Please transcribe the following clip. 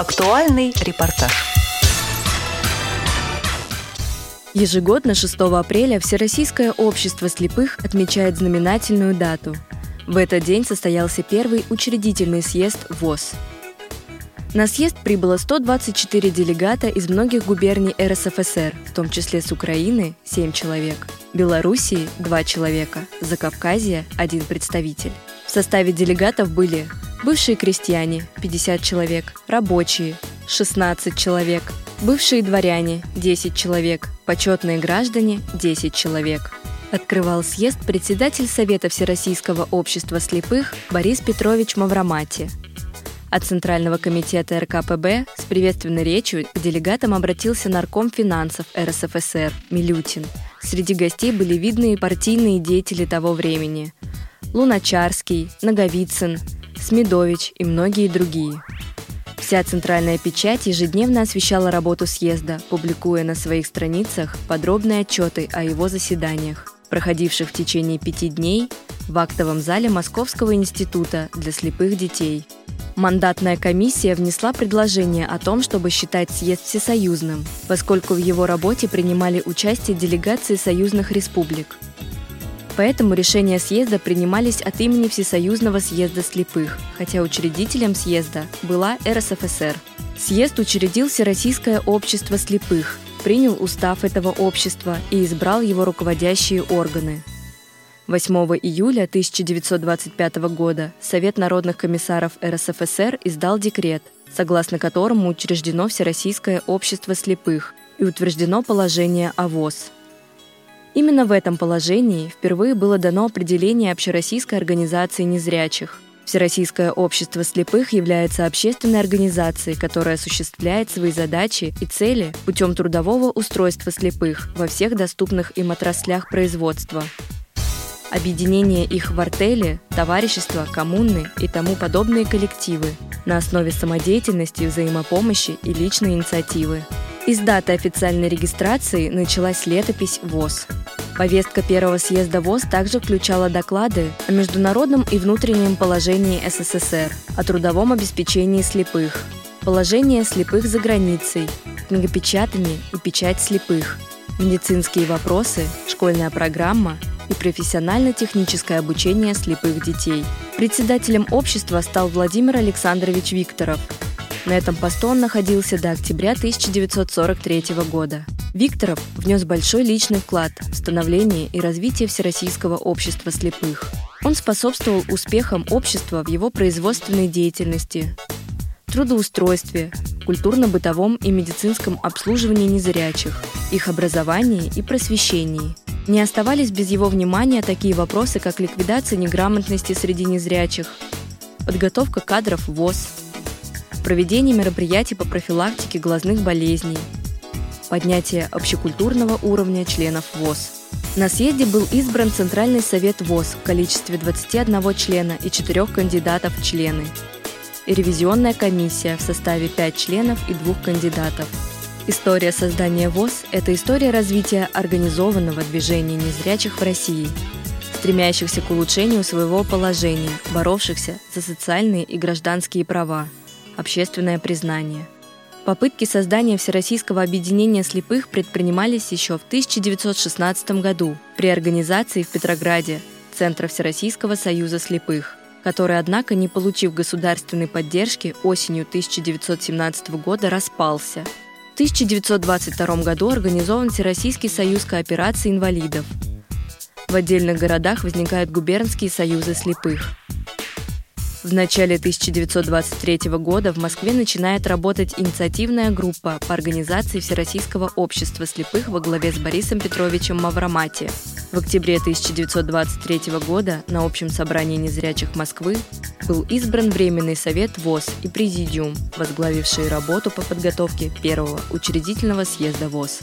Актуальный репортаж. Ежегодно 6 апреля Всероссийское общество слепых отмечает знаменательную дату. В этот день состоялся первый учредительный съезд ВОЗ. На съезд прибыло 124 делегата из многих губерний РСФСР, в том числе с Украины – 7 человек, Белоруссии – 2 человека, Закавказья – 1 представитель. В составе делегатов были бывшие крестьяне – 50 человек, рабочие – 16 человек, бывшие дворяне – 10 человек, почетные граждане – 10 человек. Открывал съезд председатель Совета Всероссийского общества слепых Борис Петрович Мавромати. От Центрального комитета РКПБ с приветственной речью к делегатам обратился нарком финансов РСФСР Милютин. Среди гостей были видные партийные деятели того времени – Луначарский, Наговицын, Смедович и многие другие. Вся центральная печать ежедневно освещала работу съезда, публикуя на своих страницах подробные отчеты о его заседаниях, проходивших в течение пяти дней в актовом зале Московского института для слепых детей. Мандатная комиссия внесла предложение о том, чтобы считать съезд всесоюзным, поскольку в его работе принимали участие делегации союзных республик – Поэтому решения съезда принимались от имени Всесоюзного съезда слепых, хотя учредителем съезда была РСФСР. Съезд учредил Всероссийское общество слепых, принял устав этого общества и избрал его руководящие органы. 8 июля 1925 года Совет народных комиссаров РСФСР издал декрет, согласно которому учреждено Всероссийское общество слепых и утверждено положение о ВОЗ – Именно в этом положении впервые было дано определение Общероссийской организации незрячих. Всероссийское общество слепых является общественной организацией, которая осуществляет свои задачи и цели путем трудового устройства слепых во всех доступных им отраслях производства. Объединение их в артели, товарищества, коммуны и тому подобные коллективы на основе самодеятельности, взаимопомощи и личной инициативы. Из даты официальной регистрации началась летопись ВОЗ. Повестка первого съезда ВОЗ также включала доклады о международном и внутреннем положении СССР, о трудовом обеспечении слепых, положение слепых за границей, книгопечатание и печать слепых, медицинские вопросы, школьная программа и профессионально-техническое обучение слепых детей. Председателем общества стал Владимир Александрович Викторов – на этом посту он находился до октября 1943 года. Викторов внес большой личный вклад в становление и развитие Всероссийского общества слепых. Он способствовал успехам общества в его производственной деятельности, трудоустройстве, культурно-бытовом и медицинском обслуживании незрячих, их образовании и просвещении. Не оставались без его внимания такие вопросы, как ликвидация неграмотности среди незрячих, подготовка кадров ВОЗ, проведение мероприятий по профилактике глазных болезней, поднятие общекультурного уровня членов ВОЗ. На съезде был избран Центральный совет ВОЗ в количестве 21 члена и 4 кандидатов в члены, и ревизионная комиссия в составе 5 членов и 2 кандидатов. История создания ВОЗ – это история развития организованного движения незрячих в России, стремящихся к улучшению своего положения, боровшихся за социальные и гражданские права – общественное признание. Попытки создания Всероссийского объединения слепых предпринимались еще в 1916 году при организации в Петрограде Центра Всероссийского союза слепых, который, однако, не получив государственной поддержки, осенью 1917 года распался. В 1922 году организован Всероссийский союз кооперации инвалидов. В отдельных городах возникают губернские союзы слепых. В начале 1923 года в Москве начинает работать инициативная группа по организации Всероссийского общества слепых во главе с Борисом Петровичем Мавромати. В октябре 1923 года на общем собрании незрячих Москвы был избран Временный совет ВОЗ и Президиум, возглавившие работу по подготовке первого учредительного съезда ВОЗ.